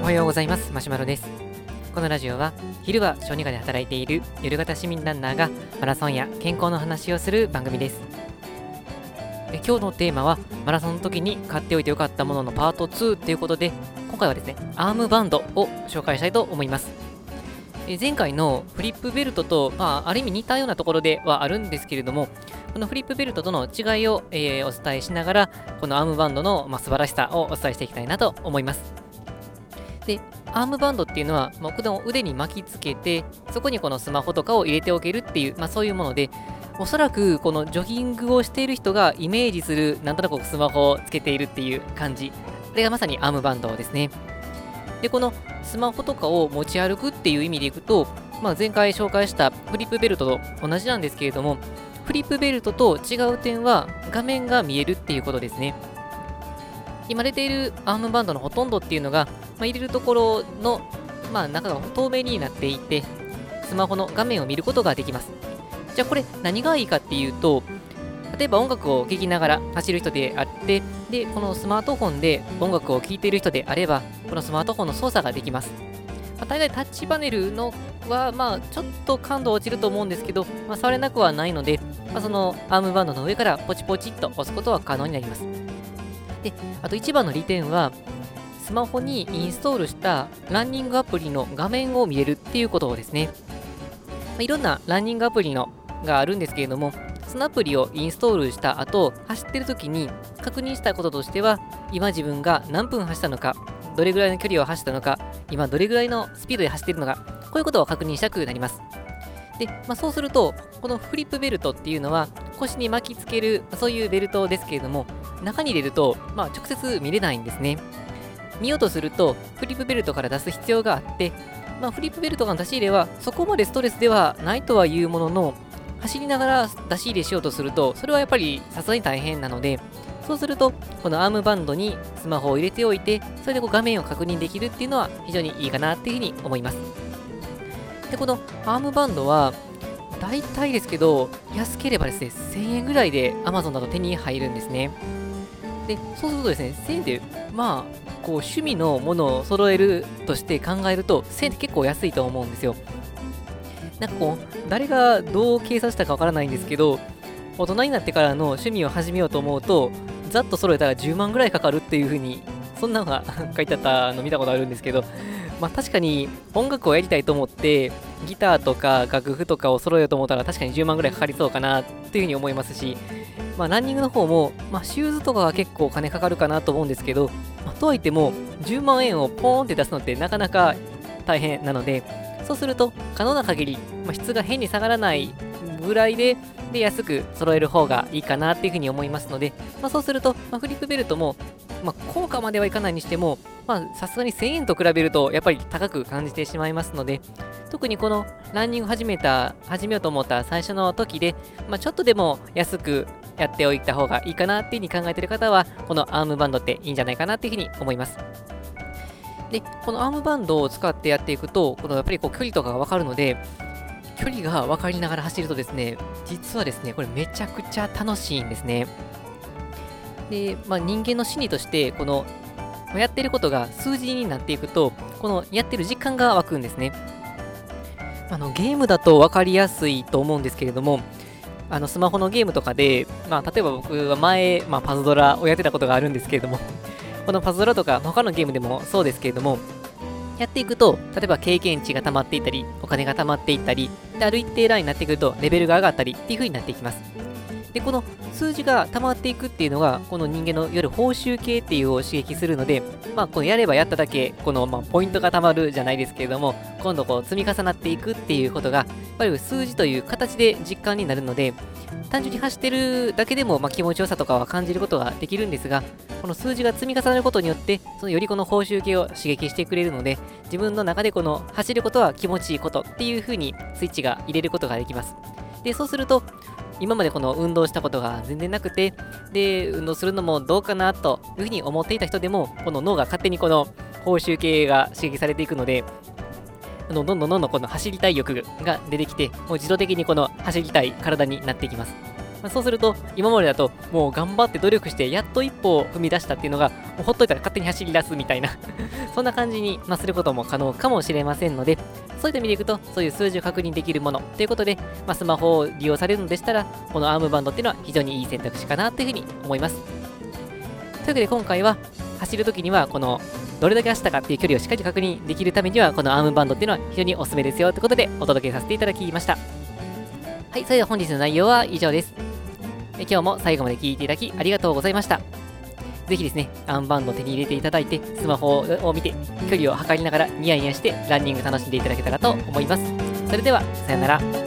おはようございます。マシュマロです。このラジオは昼は小児科で働いている夜型市民ランナーがマラソンや健康の話をする番組です。え今日のテーマはマラソンの時に買っておいてよかったもののパート2ということで今回はですねアームバンドを紹介したいと思います。え前回のフリップベルトと、まあ、ある意味似たようなところではあるんですけれどもこのフリップベルトとの違いを、えーお伝えしながらこのアームバンドの、まあ、素晴らしさをお伝えしていきたいなと思います。でアームバンドっていうのは、まあ、この腕に巻きつけてそこにこのスマホとかを入れておけるっていう、まあ、そういうものでおそらくこのジョギングをしている人がイメージするなんとなくスマホをつけているっていう感じ。これがまさにアームバンドですね。でこのスマホとかを持ち歩くっていう意味でいくと、まあ、前回紹介したフリップベルトと同じなんですけれどもフリップベルトと違う点は画面が見えるっていうことですね。今出ているアームバンドのほとんどっていうのが、まあ、入れるところの、まあ、中が透明になっていてスマホの画面を見ることができます。じゃあこれ何がいいかっていうと例えば音楽を聴きながら走る人であってでこのスマートフォンで音楽を聴いている人であればこのスマートフォンの操作ができます、まあ、大概タッチパネルのはまあちょっと感度落ちると思うんですけど、まあ、触れなくはないので、まあ、そのアームバンドの上からポチポチっと押すことは可能になります。であと一番の利点はスマホにインストールしたランニングアプリの画面を見れるっていうことですね、まあ、いろんなランニングアプリのがあるんですけれどもそのアプリをインストールした後走ってる時に確認したこととしては今自分が何分走ったのかどれぐらいの距離を走ったのか今どれぐらいのスピードで走っているのかこういうことを確認したくなります。で、まあ、そうするとこのフリップベルトっていうのは腰に巻きつけるそういうベルトですけれども中に入れると、まあ、直接見れないんですね。見ようとするとフリップベルトから出す必要があって、まあ、フリップベルトの出し入れはそこまでストレスではないとはいうものの走りながら出し入れしようとするとそれはやっぱりさすがに大変なのでそうするとこのアームバンドにスマホを入れておいてそれでこう画面を確認できるっていうのは非常にいいかなっていうふうに思います。でこのアームバンドは大体ですけど安ければですね1000円ぐらいで Amazon だと手に入るんですね。でそうするとですね1000円でまあこう趣味のものを揃えるとして考えると1000円って結構安いと思うんですよ。なんかこう誰がどう計算したかわからないんですけど大人になってからの趣味を始めようと思うとざっと揃えたら10万ぐらいかかるっていう風にそんなのが書いてあったの見たことあるんですけどまあ確かに音楽をやりたいと思ってギターとか楽譜とかを揃えようと思ったら確かに10万ぐらいかかりそうかなっていう風に思いますしまあランニングの方も、まあ、シューズとかは結構お金かかるかなと思うんですけど、まあ、とはいっても10万円をポーンって出すのってなかなか大変なのでそうすると可能な限り、まあ、質が変に下がらないぐらいでで安く揃える方がいいかなっていうふうに思いますので、まあ、そうすると、まあ、フリップベルトも、まあ、効果まではいかないにしてもさすがに1000円と比べるとやっぱり高く感じてしまいますので特にこのランニング始めた始めようと思った最初の時で、まあ、ちょっとでも安くやっておいた方がいいかなっていうふうに考えている方はこのアームバンドっていいんじゃないかなっていうふうに思います。でこのアームバンドを使ってやっていくとこのやっぱりこう距離とかが分かるので距離が分かりながら走るとですね実はですねこれめちゃくちゃ楽しいんですね。で、まあ、人間の心理としてこのやってることが数字になっていくとこのやってる実感が湧くんですね。あのゲームだと分かりやすいと思うんですけれどもあのスマホのゲームとかで、まあ、例えば僕は前、まあ、パズドラをやってたことがあるんですけれどもこのパズドラとか他のゲームでもそうですけれどもやっていくと、例えば経験値が溜まっていったり、お金が溜まっていったり、である一定ラインになってくると、レベルが上がったりっていう風になっていきます。で、この数字が溜まっていくっていうのが、この人間のいわゆる報酬系っていうを刺激するので、まあ、このやればやっただけ、この、まあ、ポイントが溜まるじゃないですけれども、今度こう積み重なっていくっていうことが、やっぱり数字という形で実感になるので、単純に走ってるだけでも、まあ、気持ちよさとかは感じることができるんですが、この数字が積み重なることによって、そのよりこの報酬系を刺激してくれるので、自分の中でこの走ることは気持ちいいことっていう風にスイッチが入れることができます。で、そうすると、今までこの運動したことが全然なくて、で、運動するのもどうかなというふうに思っていた人でも、この脳が勝手にこの報酬系が刺激されていくので、あのどんどんどんどんこの走りたい欲が出てきて、もう自動的にこの走りたい体になっていきます。まあ、そうすると、今までだと、もう頑張って努力して、やっと一歩を踏み出したっていうのが、もうほっといたら勝手に走り出すみたいな そんな感じに、ま、することも可能かもしれませんので、そういった意味でいくと、そういう数字を確認できるものということで、まあ、スマホを利用されるのでしたら、このアームバンドっていうのは非常にいい選択肢かなというふうに思います。というわけで今回は、走るときには、このどれだけ走ったかっていう距離をしっかり確認できるためには、このアームバンドっていうのは非常におすすめですよということでお届けさせていただきました。はい、それでは本日の内容は以上です。今日も最後まで聞いていただきありがとうございました。ぜひですね、アンバンドを手に入れていただいて、スマホを見て、距離を測りながらニヤニヤしてランニング楽しんでいただけたらと思います。それでは、さよなら。